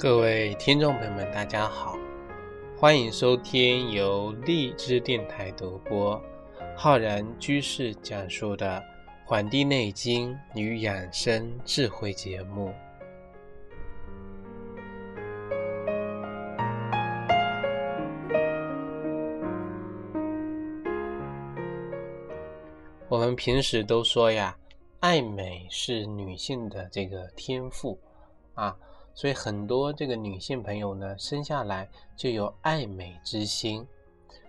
各位听众朋友们，大家好，欢迎收听由荔枝电台独播、浩然居士讲述的《黄帝内经与养生智慧》节目。我们平时都说呀，爱美是女性的这个天赋啊。所以很多这个女性朋友呢，生下来就有爱美之心。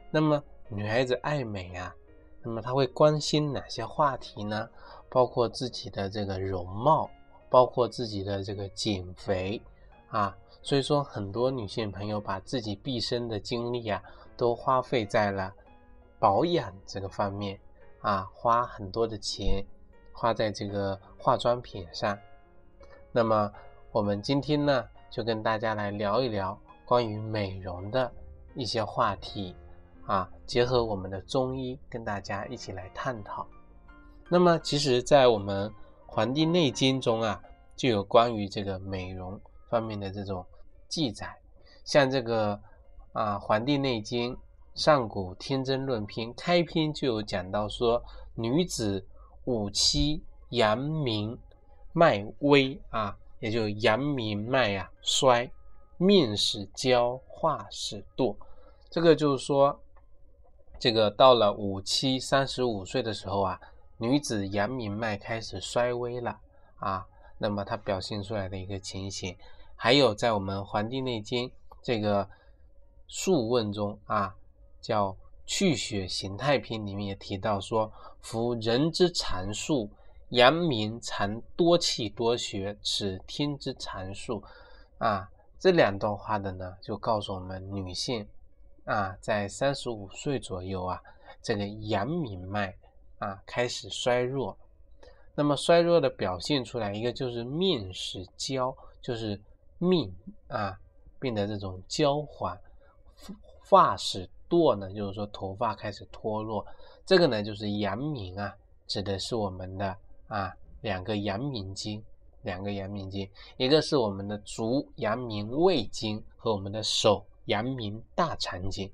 那么女孩子爱美啊，那么她会关心哪些话题呢？包括自己的这个容貌，包括自己的这个减肥啊。所以说，很多女性朋友把自己毕生的精力啊，都花费在了保养这个方面啊，花很多的钱花在这个化妆品上。那么。我们今天呢，就跟大家来聊一聊关于美容的一些话题啊，结合我们的中医，跟大家一起来探讨。那么，其实，在我们《黄帝内经》中啊，就有关于这个美容方面的这种记载。像这个啊，《黄帝内经·上古天真论篇》开篇就有讲到说，女子五七阳明脉微啊。也就阳明脉呀衰，面始焦，化始堕。这个就是说，这个到了五七三十五岁的时候啊，女子阳明脉开始衰微了啊。那么它表现出来的一个情形，还有在我们《黄帝内经》这个《素问》中啊，叫《去血形态篇》里面也提到说，夫人之常数。阳明常多气多血，此天之常数啊。这两段话的呢，就告诉我们女性啊，在三十五岁左右啊，这个阳明脉啊开始衰弱。那么衰弱的表现出来，一个就是面始焦，就是面啊变得这种焦黄；发始堕呢，就是说头发开始脱落。这个呢，就是阳明啊，指的是我们的。啊，两个阳明经，两个阳明经，一个是我们的足阳明胃经和我们的手阳明大肠经，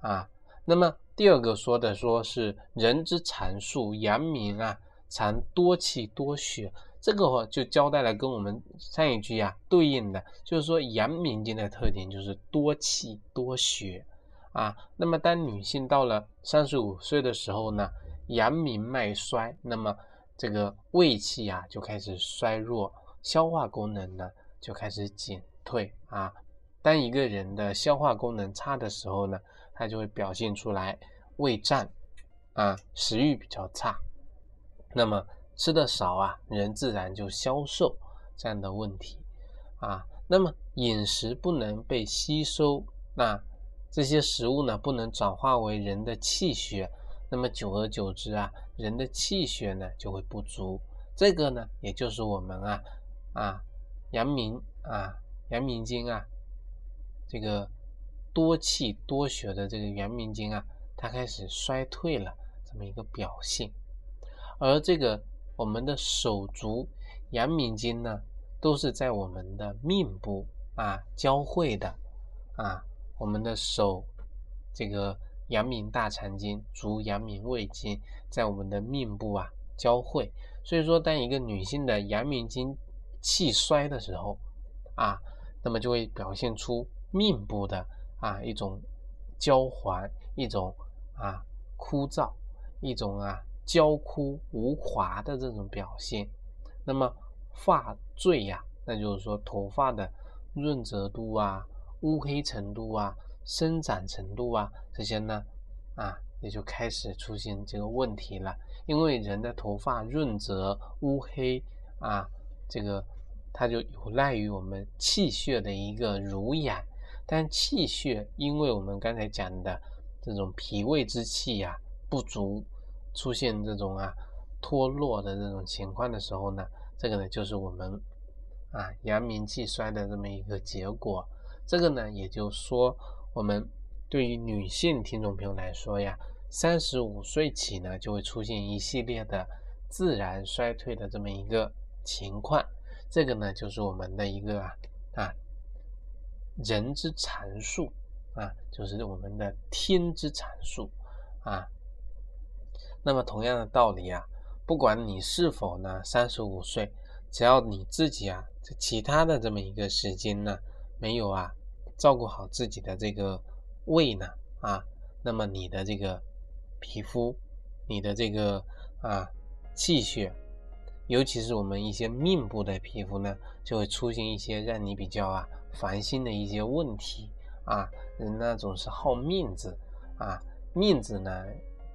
啊，那么第二个说的说是人之常数，阳明啊常多气多血，这个就交代了跟我们上一句啊对应的，就是说阳明经的特点就是多气多血啊，那么当女性到了三十五岁的时候呢，阳明脉衰，那么这个胃气啊就开始衰弱，消化功能呢就开始减退啊。当一个人的消化功能差的时候呢，他就会表现出来胃胀啊，食欲比较差。那么吃的少啊，人自然就消瘦这样的问题啊。那么饮食不能被吸收，那这些食物呢不能转化为人的气血。那么久而久之啊，人的气血呢就会不足。这个呢，也就是我们啊啊阳明啊阳明经啊这个多气多血的这个阳明经啊，它开始衰退了这么一个表现。而这个我们的手足阳明经呢，都是在我们的面部啊交汇的啊，我们的手这个。阳明大肠经、足阳明胃经在我们的面部啊交汇，所以说当一个女性的阳明经气衰的时候啊，那么就会表现出面部的啊一种焦黄、一种啊枯燥、一种啊焦枯无华的这种表现。那么发坠呀，那就是说头发的润泽度啊、乌黑程度啊。生长程度啊，这些呢，啊，也就开始出现这个问题了。因为人的头发润泽、乌黑啊，这个它就有赖于我们气血的一个濡养。但气血，因为我们刚才讲的这种脾胃之气呀不足，出现这种啊脱落的这种情况的时候呢，这个呢就是我们啊阳明气衰的这么一个结果。这个呢，也就说。我们对于女性听众朋友来说呀，三十五岁起呢，就会出现一系列的自然衰退的这么一个情况。这个呢，就是我们的一个啊啊人之常数啊，就是我们的天之常数啊。那么同样的道理啊，不管你是否呢三十五岁，只要你自己啊，在其他的这么一个时间呢，没有啊照顾好自己的这个胃呢啊，那么你的这个皮肤，你的这个啊气血。尤其是我们一些面部的皮肤呢，就会出现一些让你比较啊烦心的一些问题啊。人呢总是好面子啊，面子呢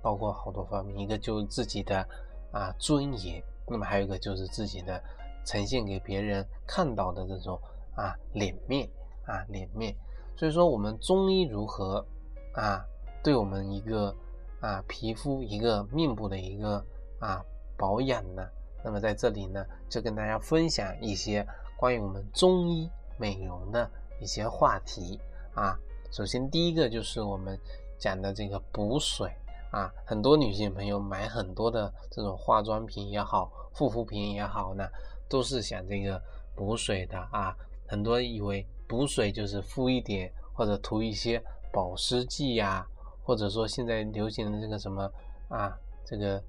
包括好多方面，一个就是自己的啊尊严，那么还有一个就是自己的呈现给别人看到的这种啊脸面啊脸面。所以说我们中医如何啊对我们一个啊皮肤一个面部的一个啊保养呢？那么在这里呢，就跟大家分享一些关于我们中医美容的一些话题啊。首先第一个就是我们讲的这个补水啊，很多女性朋友买很多的这种化妆品也好，护肤品也好呢，都是想这个补水的啊。很多以为补水就是敷一点或者涂一些保湿剂呀，或者说现在流行的这个什么啊，这个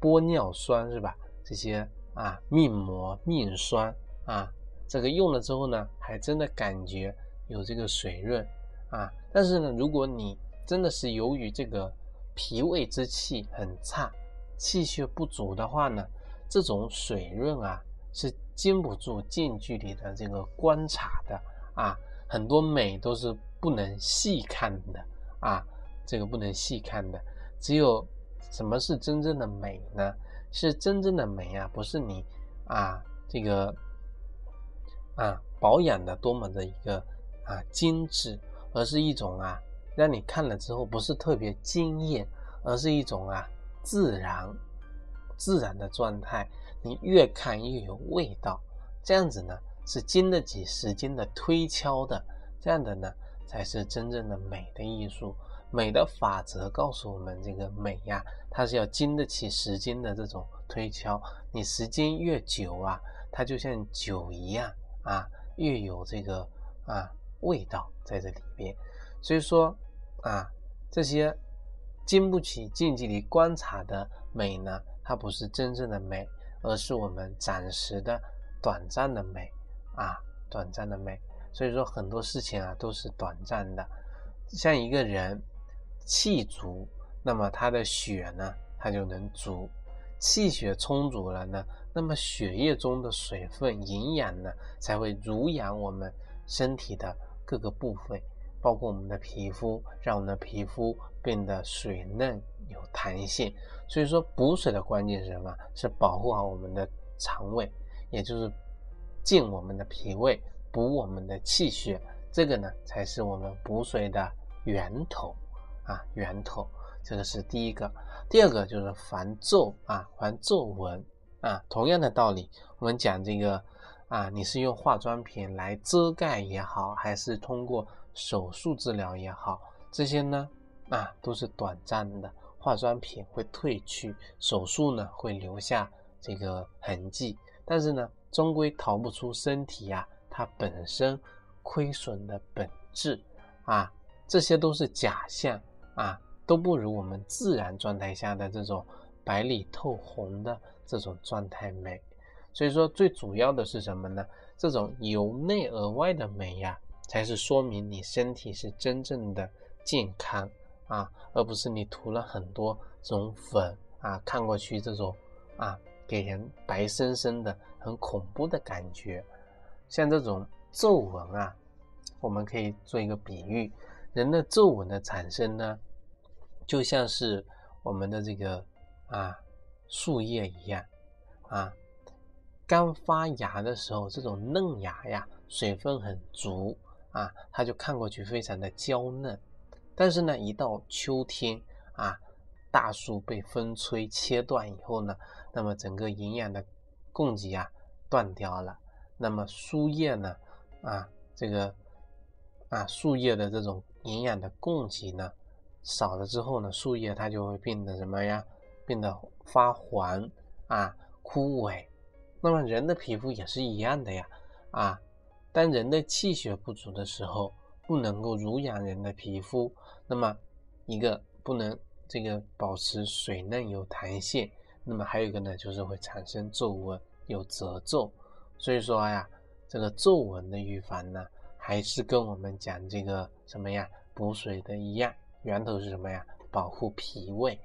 玻尿酸是吧？这些啊，面膜、面霜啊，这个用了之后呢，还真的感觉有这个水润啊。但是呢，如果你真的是由于这个脾胃之气很差、气血不足的话呢，这种水润啊是经不住近距离的这个观察的啊。很多美都是不能细看的啊，这个不能细看的。只有什么是真正的美呢？是真正的美啊，不是你啊这个啊保养的多么的一个啊精致，而是一种啊让你看了之后不是特别惊艳，而是一种啊自然自然的状态。你越看越有味道，这样子呢是经得起时间的推敲的，这样的呢才是真正的美的艺术。美的法则告诉我们，这个美呀，它是要经得起时间的这种推敲。你时间越久啊，它就像酒一样啊，越有这个啊味道在这里边。所以说啊，这些经不起近距离观察的美呢，它不是真正的美，而是我们暂时的、短暂的美啊，短暂的美。所以说很多事情啊都是短暂的，像一个人。气足，那么他的血呢，他就能足；气血充足了呢，那么血液中的水分、营养呢，才会濡养我们身体的各个部分，包括我们的皮肤，让我们的皮肤变得水嫩有弹性。所以说，补水的关键是什么？是保护好我们的肠胃，也就是健我们的脾胃，补我们的气血。这个呢，才是我们补水的源头。啊，源头，这个是第一个。第二个就是防皱啊，防皱纹啊。同样的道理，我们讲这个啊，你是用化妆品来遮盖也好，还是通过手术治疗也好，这些呢啊都是短暂的。化妆品会褪去，手术呢会留下这个痕迹，但是呢，终归逃不出身体呀它本身亏损的本质啊，这些都是假象。啊，都不如我们自然状态下的这种白里透红的这种状态美。所以说，最主要的是什么呢？这种由内而外的美呀，才是说明你身体是真正的健康啊，而不是你涂了很多这种粉啊，看过去这种啊，给人白生生的很恐怖的感觉。像这种皱纹啊，我们可以做一个比喻，人的皱纹的产生呢。就像是我们的这个啊树叶一样啊，刚发芽的时候，这种嫩芽呀，水分很足啊，它就看过去非常的娇嫩。但是呢，一到秋天啊，大树被风吹切断以后呢，那么整个营养的供给啊断掉了，那么树叶呢啊，这个啊树叶的这种营养的供给呢。少了之后呢，树叶它就会变得什么呀？变得发黄啊，枯萎。那么人的皮肤也是一样的呀，啊，当人的气血不足的时候，不能够濡养人的皮肤，那么一个不能这个保持水嫩有弹性，那么还有一个呢，就是会产生皱纹有褶皱。所以说呀，这个皱纹的预防呢，还是跟我们讲这个什么呀补水的一样，源头是什么呀？保护脾胃，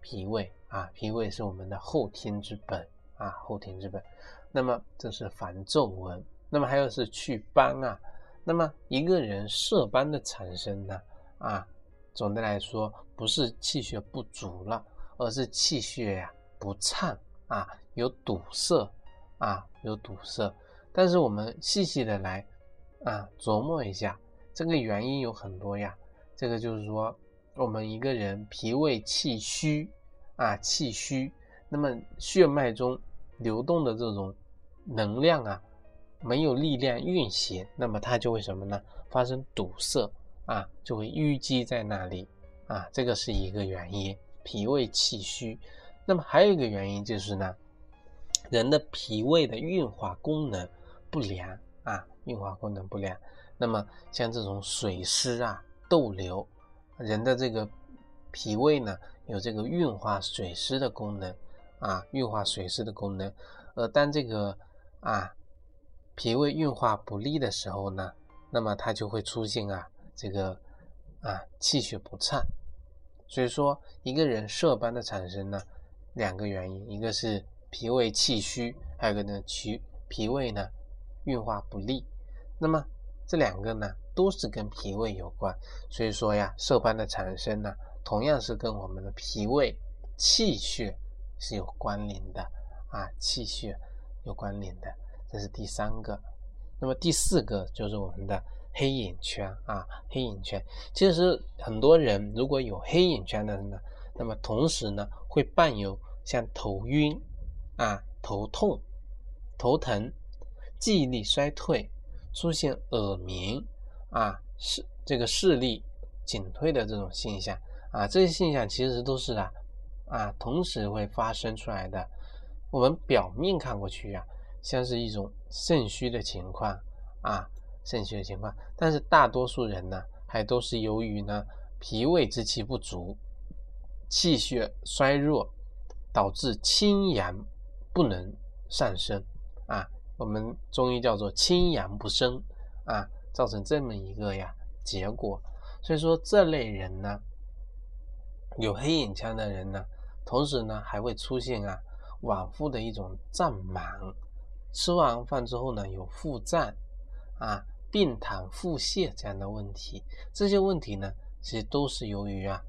脾胃啊，脾胃是我们的后天之本啊，后天之本。那么这是防皱纹，那么还有是祛斑啊。那么一个人色斑的产生呢，啊，总的来说不是气血不足了，而是气血呀不畅啊，有堵塞啊，有堵塞。但是我们细细的来啊琢磨一下，这个原因有很多呀。这个就是说。我们一个人脾胃气虚啊，气虚，那么血脉中流动的这种能量啊，没有力量运行，那么它就会什么呢？发生堵塞啊，就会淤积在那里啊，这个是一个原因，脾胃气虚。那么还有一个原因就是呢，人的脾胃的运化功能不良啊，运化功能不良。那么像这种水湿啊、逗留。人的这个脾胃呢，有这个运化水湿的功能啊，运化水湿的功能。而当这个啊脾胃运化不利的时候呢，那么它就会出现啊这个啊气血不畅。所以说，一个人色斑的产生呢，两个原因，一个是脾胃气虚，还有一个呢脾脾胃呢运化不利。那么这两个呢？都是跟脾胃有关，所以说呀，色斑的产生呢，同样是跟我们的脾胃气血是有关联的啊，气血有关联的，这是第三个。那么第四个就是我们的黑眼圈啊，黑眼圈。其实很多人如果有黑眼圈的人呢，那么同时呢会伴有像头晕啊、头痛、头疼、记忆力衰退、出现耳鸣。啊，视这个视力减退的这种现象啊，这些现象其实都是啊啊同时会发生出来的。我们表面看过去呀，像是一种肾虚的情况啊，肾虚的情况，但是大多数人呢，还都是由于呢脾胃之气不足，气血衰弱，导致清阳不能上升啊。我们中医叫做清阳不升啊。造成这么一个呀结果，所以说这类人呢，有黑眼圈的人呢，同时呢还会出现啊脘腹的一种胀满，吃完饭之后呢有腹胀啊、病痰、腹泻这样的问题，这些问题呢其实都是由于啊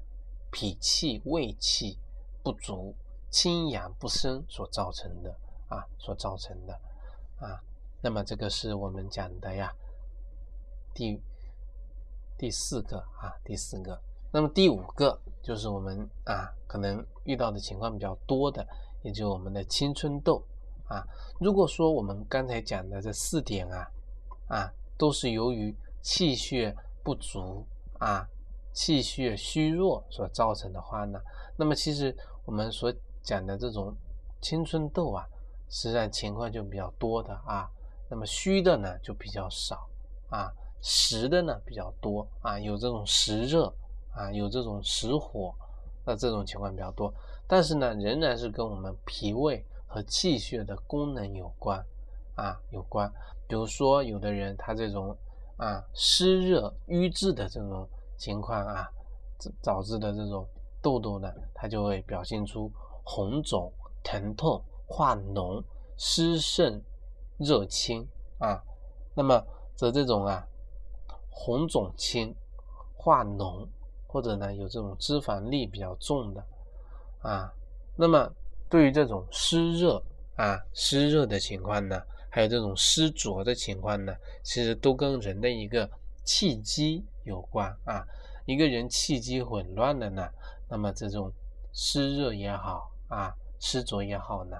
脾气、胃气不足、清阳不升所造成的啊所造成的啊，那么这个是我们讲的呀。第第四个啊，第四个，那么第五个就是我们啊可能遇到的情况比较多的，也就是我们的青春痘啊。如果说我们刚才讲的这四点啊啊都是由于气血不足啊、气血虚弱所造成的话呢，那么其实我们所讲的这种青春痘啊，实际上情况就比较多的啊。那么虚的呢就比较少啊。实的呢比较多啊，有这种实热啊，有这种实火，那这种情况比较多。但是呢，仍然是跟我们脾胃和气血的功能有关啊，有关。比如说，有的人他这种啊湿热瘀滞的这种情况啊，导致的这种痘痘呢，它就会表现出红肿、疼痛、化脓、湿盛、热清啊。那么则这种啊。红肿青、化脓，或者呢有这种脂肪粒比较重的啊，那么对于这种湿热啊湿热的情况呢，还有这种湿浊的情况呢，其实都跟人的一个气机有关啊。一个人气机混乱的呢，那么这种湿热也好啊，湿浊也好呢，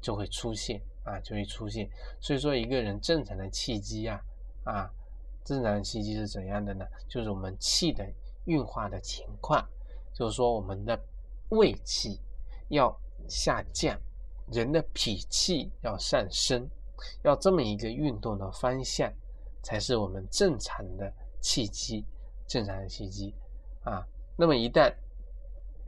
就会出现啊，就会出现。所以说，一个人正常的气机啊啊。正常气机是怎样的呢？就是我们气的运化的情况，就是说我们的胃气要下降，人的脾气要上升，要这么一个运动的方向。才是我们正常的气机，正常的气机啊。那么一旦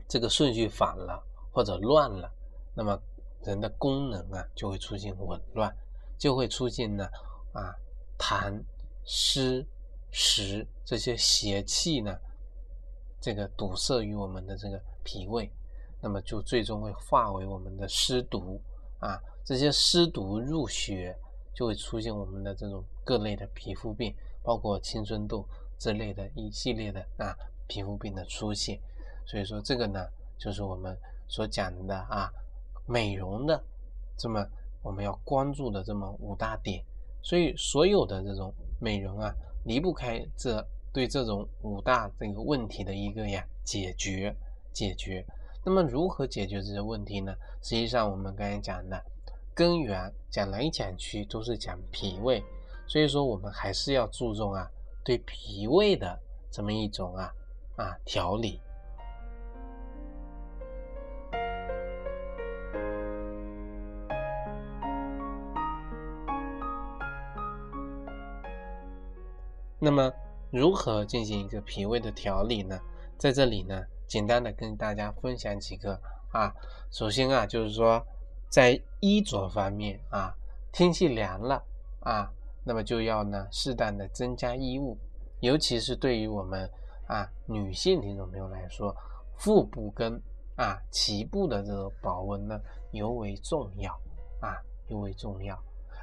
这个顺序反了或者乱了，那么人的功能啊就会出现紊乱，就会出现呢啊痰湿实这些邪气呢，这个堵塞于我们的这个脾胃，那么就最终会化为我们的湿毒啊，这些湿毒入血，就会出现我们的这种各类的皮肤病，包括青春痘之类的一系列的啊。皮肤病的出现，所以说这个呢，就是我们所讲的啊，美容的这么我们要关注的这么五大点。所以所有的这种美容啊，离不开这对这种五大这个问题的一个呀解决解决。那么如何解决这些问题呢？实际上我们刚才讲的根源讲来讲去都是讲脾胃，所以说我们还是要注重啊对脾胃的这么一种啊。啊，调理。那么，如何进行一个脾胃的调理呢？在这里呢，简单的跟大家分享几个啊。首先啊，就是说，在衣着方面啊，天气凉了啊，那么就要呢适当的增加衣物，尤其是对于我们。啊，女性听众朋友来说，腹部跟啊脐部的这个保温呢尤为重要啊，尤为重要。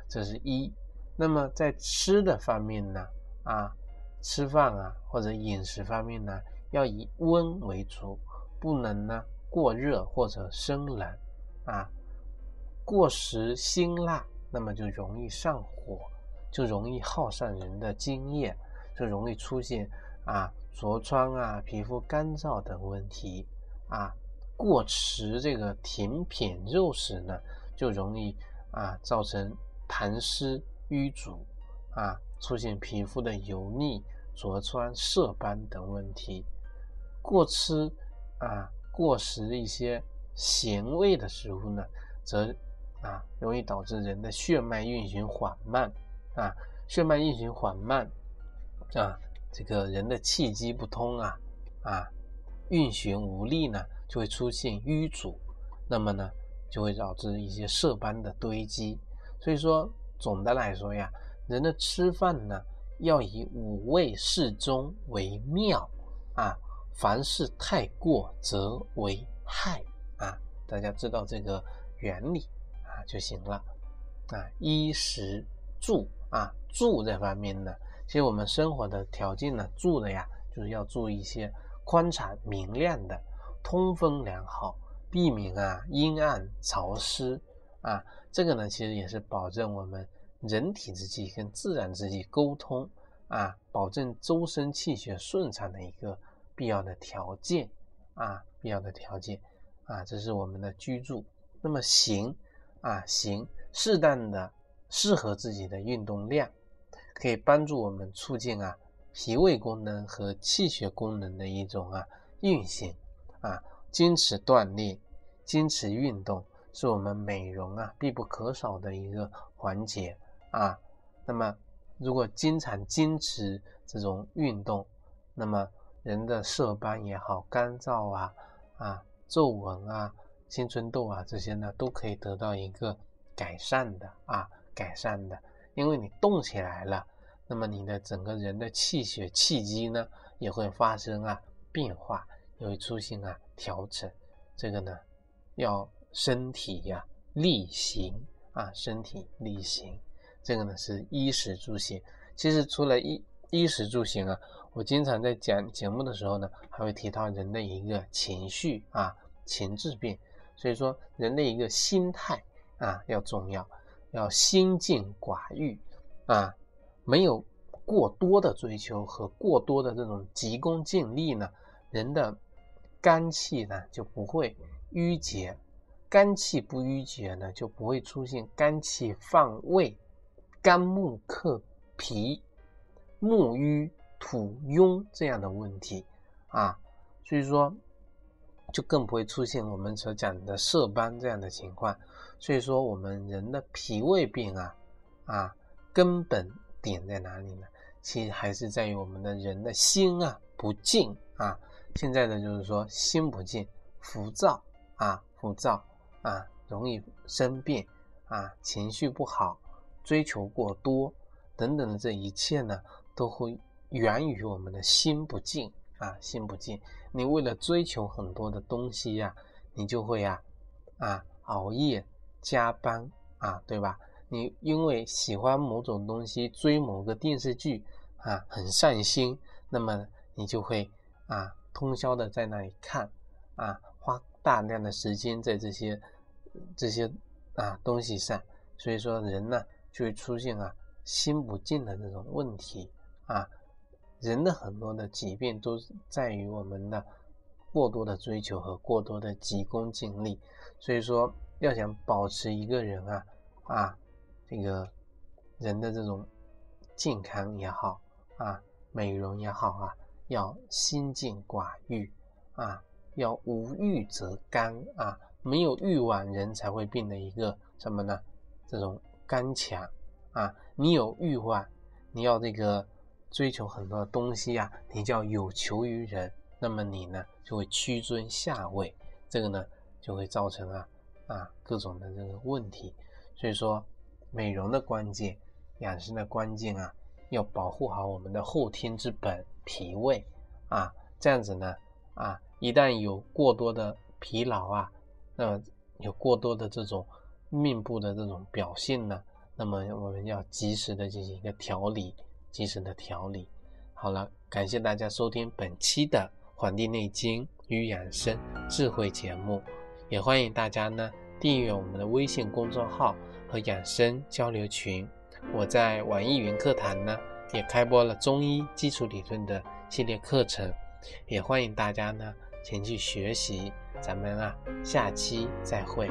这是一。那么在吃的方面呢，啊，吃饭啊或者饮食方面呢，要以温为主，不能呢过热或者生冷啊。过食辛辣，那么就容易上火，就容易耗散人的津液，就容易出现啊。痤疮啊，皮肤干燥等问题啊，过吃这个甜品肉食呢，就容易啊造成痰湿瘀阻啊，出现皮肤的油腻、痤疮、色斑等问题。过吃啊过食一些咸味的食物呢，则啊容易导致人的血脉运行缓慢啊，血脉运行缓慢啊。这个人的气机不通啊，啊，运行无力呢，就会出现瘀阻，那么呢，就会导致一些色斑的堆积。所以说，总的来说呀，人的吃饭呢，要以五味适中为妙啊，凡事太过则为害啊。大家知道这个原理啊就行了啊。衣食住啊，住这方面呢。其实我们生活的条件呢，住的呀，就是要住一些宽敞明亮的、通风良好，避免啊阴暗潮湿啊。这个呢，其实也是保证我们人体之气跟自然之气沟通啊，保证周身气血顺畅的一个必要的条件啊，必要的条件啊，这是我们的居住。那么行啊行，适当的适合自己的运动量。可以帮助我们促进啊脾胃功能和气血功能的一种啊运行啊，坚持锻炼，坚持运动是我们美容啊必不可少的一个环节啊。那么如果经常坚持这种运动，那么人的色斑也好、干燥啊、啊皱纹啊、青春痘啊这些呢，都可以得到一个改善的啊改善的。因为你动起来了，那么你的整个人的气血气机呢也会发生啊变化，也会出现啊调整。这个呢要身体呀力行啊，身体力行。这个呢是衣食住行。其实除了衣衣食住行啊，我经常在讲节目的时候呢，还会提到人的一个情绪啊情志病。所以说人的一个心态啊要重要。要心静寡欲啊，没有过多的追求和过多的这种急功近利呢，人的肝气呢就不会郁结，肝气不郁结呢，就不会出现肝气犯胃、肝木克脾、木瘀土壅这样的问题啊，所以说就更不会出现我们所讲的色斑这样的情况。所以说，我们人的脾胃病啊，啊，根本点在哪里呢？其实还是在于我们的人的心啊不静啊。现在呢，就是说心不静，浮躁啊，浮躁啊，容易生病啊，情绪不好，追求过多等等的这一切呢，都会源于我们的心不静啊，心不静。你为了追求很多的东西呀，你就会呀啊熬夜加班啊，对吧？你因为喜欢某种东西，追某个电视剧啊，很上心，那么你就会啊。通宵的在那里看，啊，花大量的时间在这些这些啊东西上，所以说人呢就会出现啊心不静的这种问题啊。人的很多的疾病都在于我们的过多的追求和过多的急功近利。所以说，要想保持一个人啊啊这个人的这种健康也好啊，美容也好啊。要心静寡欲啊，要无欲则刚啊，没有欲望人才会变得一个什么呢？这种刚强啊，你有欲望，你要这个追求很多的东西啊，你就要有求于人，那么你呢就会屈尊下位，这个呢就会造成啊啊各种的这个问题。所以说，美容的关键，养生的关键啊，要保护好我们的后天之本。脾胃啊，这样子呢啊，一旦有过多的疲劳啊，那么有过多的这种面部的这种表现呢，那么我们要及时的进行一个调理，及时的调理。好了，感谢大家收听本期的《黄帝内经与养生智慧》节目，也欢迎大家呢订阅我们的微信公众号和养生交流群。我在网易云课堂呢。也开播了中医基础理论的系列课程，也欢迎大家呢前去学习。咱们啊，下期再会。